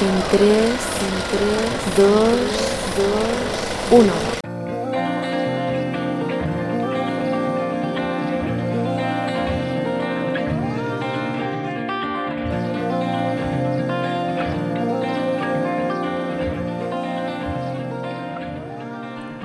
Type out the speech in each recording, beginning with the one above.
en 3, en 3, 2, 2, 1.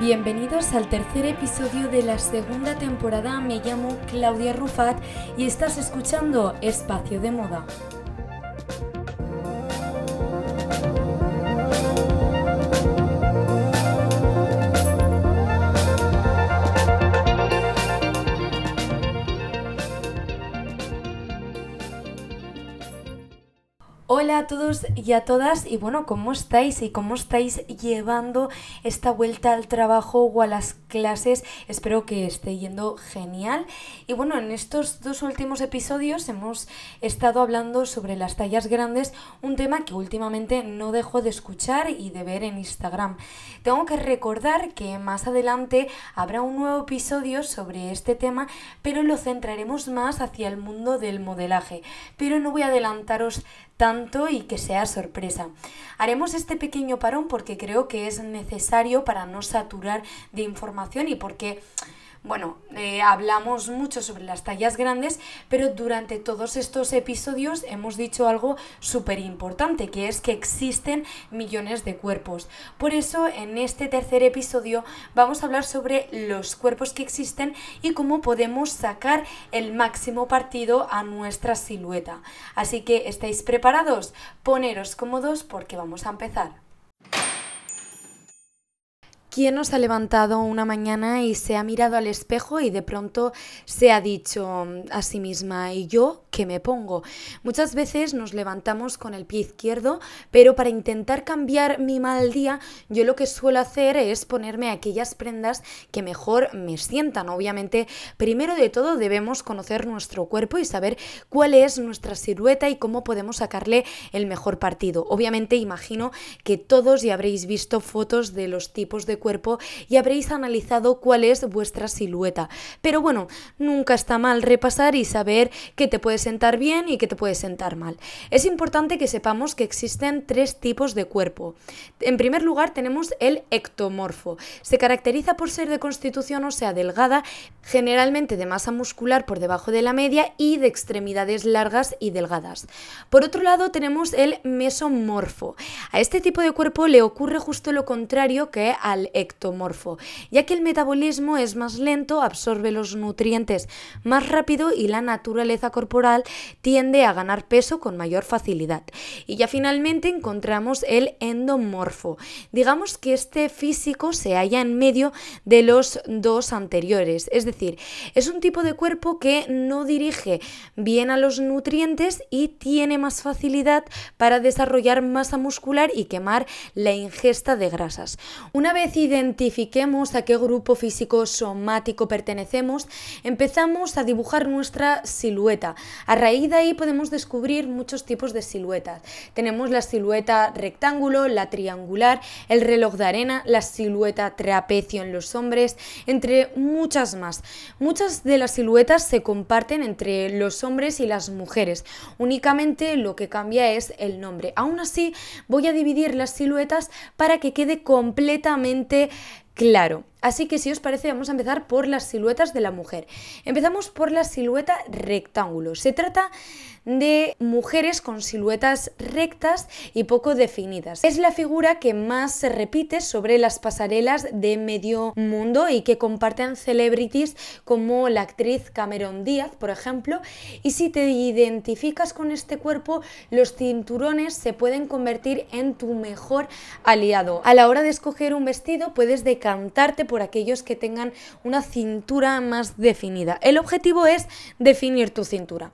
Bienvenidos al tercer episodio de la segunda temporada. Me llamo Claudia Rufat y estás escuchando Espacio de Moda. Hola a todos y a todas y bueno, ¿cómo estáis y cómo estáis llevando esta vuelta al trabajo o a las clases? Espero que esté yendo genial. Y bueno, en estos dos últimos episodios hemos estado hablando sobre las tallas grandes, un tema que últimamente no dejo de escuchar y de ver en Instagram. Tengo que recordar que más adelante habrá un nuevo episodio sobre este tema, pero lo centraremos más hacia el mundo del modelaje. Pero no voy a adelantaros tanto y que sea sorpresa. Haremos este pequeño parón porque creo que es necesario para no saturar de información y porque bueno, eh, hablamos mucho sobre las tallas grandes, pero durante todos estos episodios hemos dicho algo súper importante, que es que existen millones de cuerpos. Por eso, en este tercer episodio vamos a hablar sobre los cuerpos que existen y cómo podemos sacar el máximo partido a nuestra silueta. Así que, ¿estáis preparados? Poneros cómodos porque vamos a empezar. ¿Quién nos ha levantado una mañana y se ha mirado al espejo y de pronto se ha dicho a sí misma, ¿y yo qué me pongo? Muchas veces nos levantamos con el pie izquierdo, pero para intentar cambiar mi mal día, yo lo que suelo hacer es ponerme aquellas prendas que mejor me sientan. Obviamente, primero de todo debemos conocer nuestro cuerpo y saber cuál es nuestra silueta y cómo podemos sacarle el mejor partido. Obviamente, imagino que todos ya habréis visto fotos de los tipos de cuerpo y habréis analizado cuál es vuestra silueta. Pero bueno, nunca está mal repasar y saber qué te puede sentar bien y qué te puede sentar mal. Es importante que sepamos que existen tres tipos de cuerpo. En primer lugar tenemos el ectomorfo. Se caracteriza por ser de constitución o sea delgada, generalmente de masa muscular por debajo de la media y de extremidades largas y delgadas. Por otro lado tenemos el mesomorfo. A este tipo de cuerpo le ocurre justo lo contrario que al ectomorfo, ya que el metabolismo es más lento, absorbe los nutrientes más rápido y la naturaleza corporal tiende a ganar peso con mayor facilidad. Y ya finalmente encontramos el endomorfo. Digamos que este físico se halla en medio de los dos anteriores, es decir, es un tipo de cuerpo que no dirige bien a los nutrientes y tiene más facilidad para desarrollar masa muscular y quemar la ingesta de grasas. Una vez identifiquemos a qué grupo físico somático pertenecemos, empezamos a dibujar nuestra silueta. A raíz de ahí podemos descubrir muchos tipos de siluetas. Tenemos la silueta rectángulo, la triangular, el reloj de arena, la silueta trapecio en los hombres, entre muchas más. Muchas de las siluetas se comparten entre los hombres y las mujeres. Únicamente lo que cambia es el nombre. Aún así, voy a dividir las siluetas para que quede completamente って claro. Así que si os parece vamos a empezar por las siluetas de la mujer. Empezamos por la silueta rectángulo. Se trata de mujeres con siluetas rectas y poco definidas. Es la figura que más se repite sobre las pasarelas de medio mundo y que comparten celebrities como la actriz Cameron Díaz, por ejemplo. Y si te identificas con este cuerpo, los cinturones se pueden convertir en tu mejor aliado. A la hora de escoger un vestido puedes decantarte por aquellos que tengan una cintura más definida. El objetivo es definir tu cintura.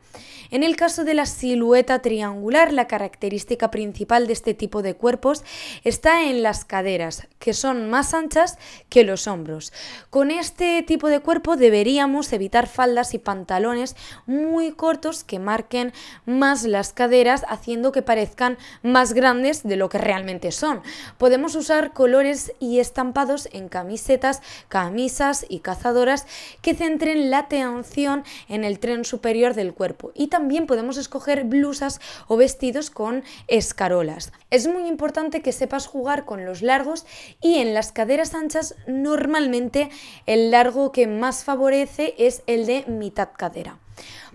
En el caso de la silueta triangular, la característica principal de este tipo de cuerpos está en las caderas, que son más anchas que los hombros. Con este tipo de cuerpo deberíamos evitar faldas y pantalones muy cortos que marquen más las caderas, haciendo que parezcan más grandes de lo que realmente son. Podemos usar colores y estampados en camisetas, camisas y cazadoras que centren la atención en el tren superior del cuerpo. Y también podemos escoger blusas o vestidos con escarolas. Es muy importante que sepas jugar con los largos y en las caderas anchas normalmente el largo que más favorece es el de mitad cadera.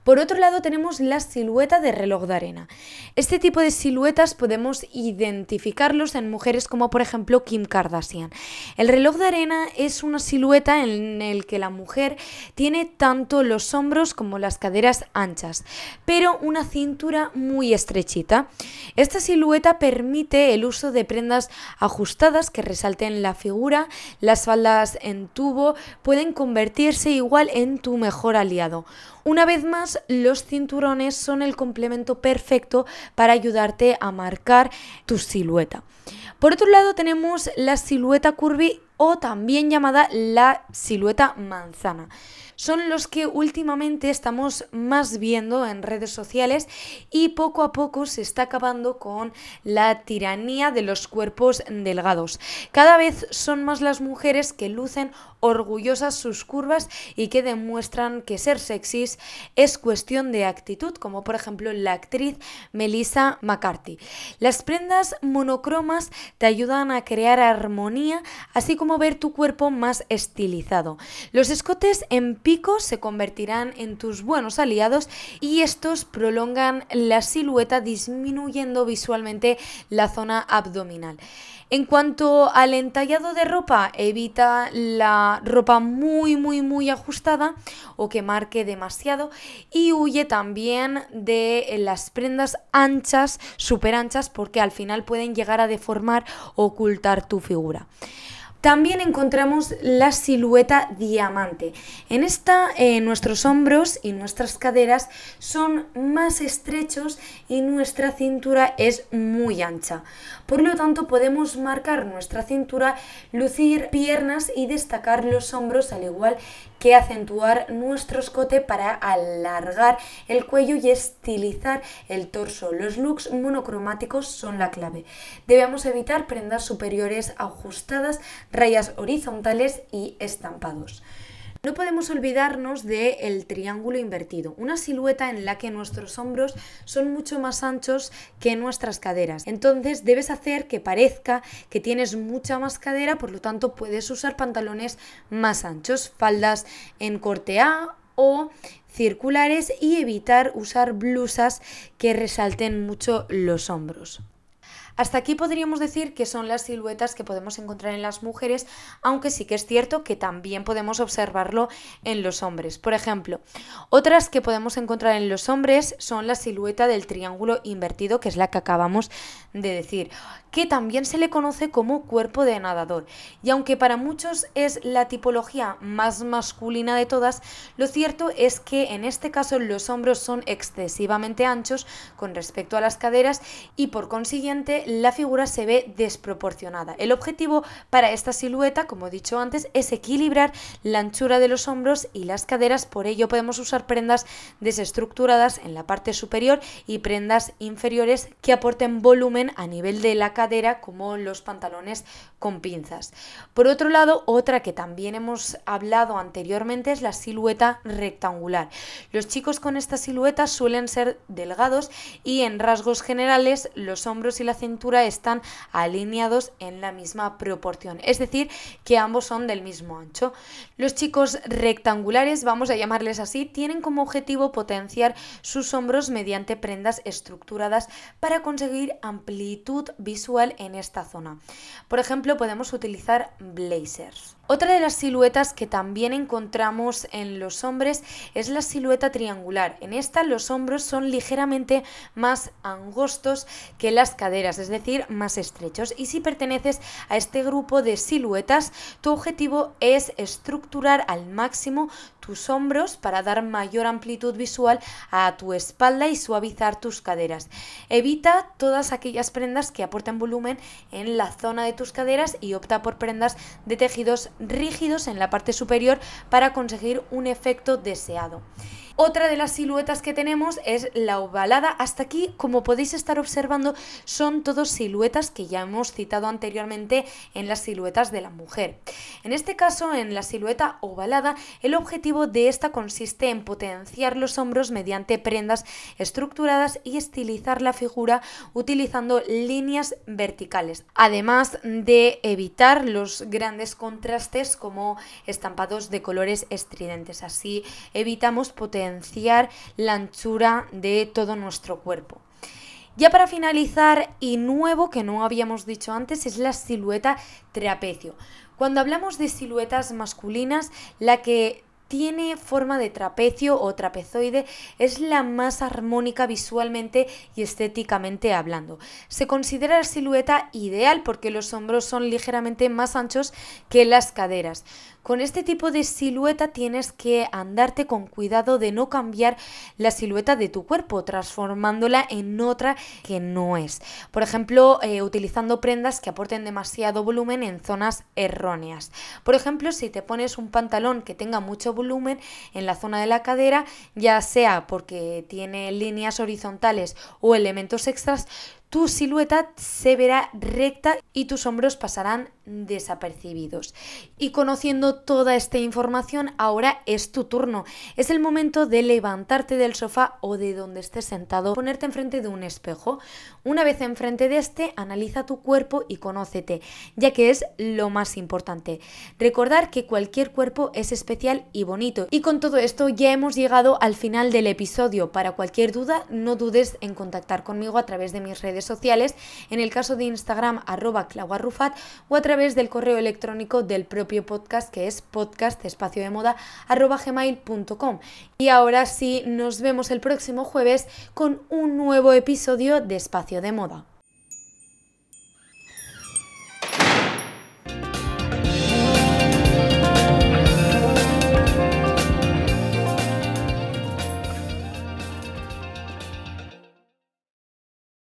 Por otro lado tenemos la silueta de reloj de arena. Este tipo de siluetas podemos identificarlos en mujeres como por ejemplo Kim Kardashian. El reloj de arena es una silueta en el que la mujer tiene tanto los hombros como las caderas anchas, pero una cintura muy estrechita. Esta silueta permite el uso de prendas ajustadas que resalten la figura, las faldas en tubo pueden convertirse igual en tu mejor aliado. Una vez más, los cinturones son el complemento perfecto para ayudarte a marcar tu silueta. Por otro lado tenemos la silueta curvy o también llamada la silueta manzana son los que últimamente estamos más viendo en redes sociales y poco a poco se está acabando con la tiranía de los cuerpos delgados. Cada vez son más las mujeres que lucen orgullosas sus curvas y que demuestran que ser sexys es cuestión de actitud, como por ejemplo la actriz Melissa McCarthy. Las prendas monocromas te ayudan a crear armonía, así como ver tu cuerpo más estilizado. Los escotes en pico se convertirán en tus buenos aliados y estos prolongan la silueta disminuyendo visualmente la zona abdominal. En cuanto al entallado de ropa, evita la ropa muy muy muy ajustada o que marque demasiado y huye también de las prendas anchas, súper anchas, porque al final pueden llegar a deformar o ocultar tu figura. También encontramos la silueta diamante. En esta eh, nuestros hombros y nuestras caderas son más estrechos y nuestra cintura es muy ancha. Por lo tanto podemos marcar nuestra cintura, lucir piernas y destacar los hombros al igual que acentuar nuestro escote para alargar el cuello y estilizar el torso. Los looks monocromáticos son la clave. Debemos evitar prendas superiores ajustadas, rayas horizontales y estampados. No podemos olvidarnos del triángulo invertido, una silueta en la que nuestros hombros son mucho más anchos que nuestras caderas. Entonces debes hacer que parezca que tienes mucha más cadera, por lo tanto puedes usar pantalones más anchos, faldas en corte A o circulares y evitar usar blusas que resalten mucho los hombros. Hasta aquí podríamos decir que son las siluetas que podemos encontrar en las mujeres, aunque sí que es cierto que también podemos observarlo en los hombres. Por ejemplo, otras que podemos encontrar en los hombres son la silueta del triángulo invertido, que es la que acabamos de decir, que también se le conoce como cuerpo de nadador. Y aunque para muchos es la tipología más masculina de todas, lo cierto es que en este caso los hombros son excesivamente anchos con respecto a las caderas y por consiguiente la figura se ve desproporcionada. El objetivo para esta silueta, como he dicho antes, es equilibrar la anchura de los hombros y las caderas, por ello podemos usar prendas desestructuradas en la parte superior y prendas inferiores que aporten volumen a nivel de la cadera como los pantalones con pinzas. Por otro lado, otra que también hemos hablado anteriormente es la silueta rectangular. Los chicos con esta silueta suelen ser delgados y en rasgos generales los hombros y la cintura están alineados en la misma proporción, es decir, que ambos son del mismo ancho. Los chicos rectangulares, vamos a llamarles así, tienen como objetivo potenciar sus hombros mediante prendas estructuradas para conseguir amplitud visual en esta zona. Por ejemplo, podemos utilizar blazers. Otra de las siluetas que también encontramos en los hombres es la silueta triangular. En esta los hombros son ligeramente más angostos que las caderas, es decir, más estrechos. Y si perteneces a este grupo de siluetas, tu objetivo es estructurar al máximo tus hombros para dar mayor amplitud visual a tu espalda y suavizar tus caderas. Evita todas aquellas prendas que aporten volumen en la zona de tus caderas y opta por prendas de tejidos rígidos en la parte superior para conseguir un efecto deseado. Otra de las siluetas que tenemos es la ovalada. Hasta aquí, como podéis estar observando, son todos siluetas que ya hemos citado anteriormente en las siluetas de la mujer. En este caso, en la silueta ovalada, el objetivo de esta consiste en potenciar los hombros mediante prendas estructuradas y estilizar la figura utilizando líneas verticales, además de evitar los grandes contrastes como estampados de colores estridentes. Así evitamos potenciar la anchura de todo nuestro cuerpo. Ya para finalizar, y nuevo que no habíamos dicho antes, es la silueta trapecio. Cuando hablamos de siluetas masculinas, la que tiene forma de trapecio o trapezoide, es la más armónica visualmente y estéticamente hablando. Se considera la silueta ideal porque los hombros son ligeramente más anchos que las caderas. Con este tipo de silueta tienes que andarte con cuidado de no cambiar la silueta de tu cuerpo, transformándola en otra que no es. Por ejemplo, eh, utilizando prendas que aporten demasiado volumen en zonas erróneas. Por ejemplo, si te pones un pantalón que tenga mucho volumen en la zona de la cadera, ya sea porque tiene líneas horizontales o elementos extras, tu silueta se verá recta y tus hombros pasarán desapercibidos. Y conociendo toda esta información, ahora es tu turno. Es el momento de levantarte del sofá o de donde estés sentado, ponerte enfrente de un espejo. Una vez enfrente de este, analiza tu cuerpo y conócete, ya que es lo más importante. Recordar que cualquier cuerpo es especial y bonito. Y con todo esto ya hemos llegado al final del episodio. Para cualquier duda, no dudes en contactar conmigo a través de mis redes sociales, en el caso de Instagram arroba clauarrufat o a través del correo electrónico del propio podcast que es podcast espacio de moda arroba gmail.com. Y ahora sí, nos vemos el próximo jueves con un nuevo episodio de Espacio de Moda.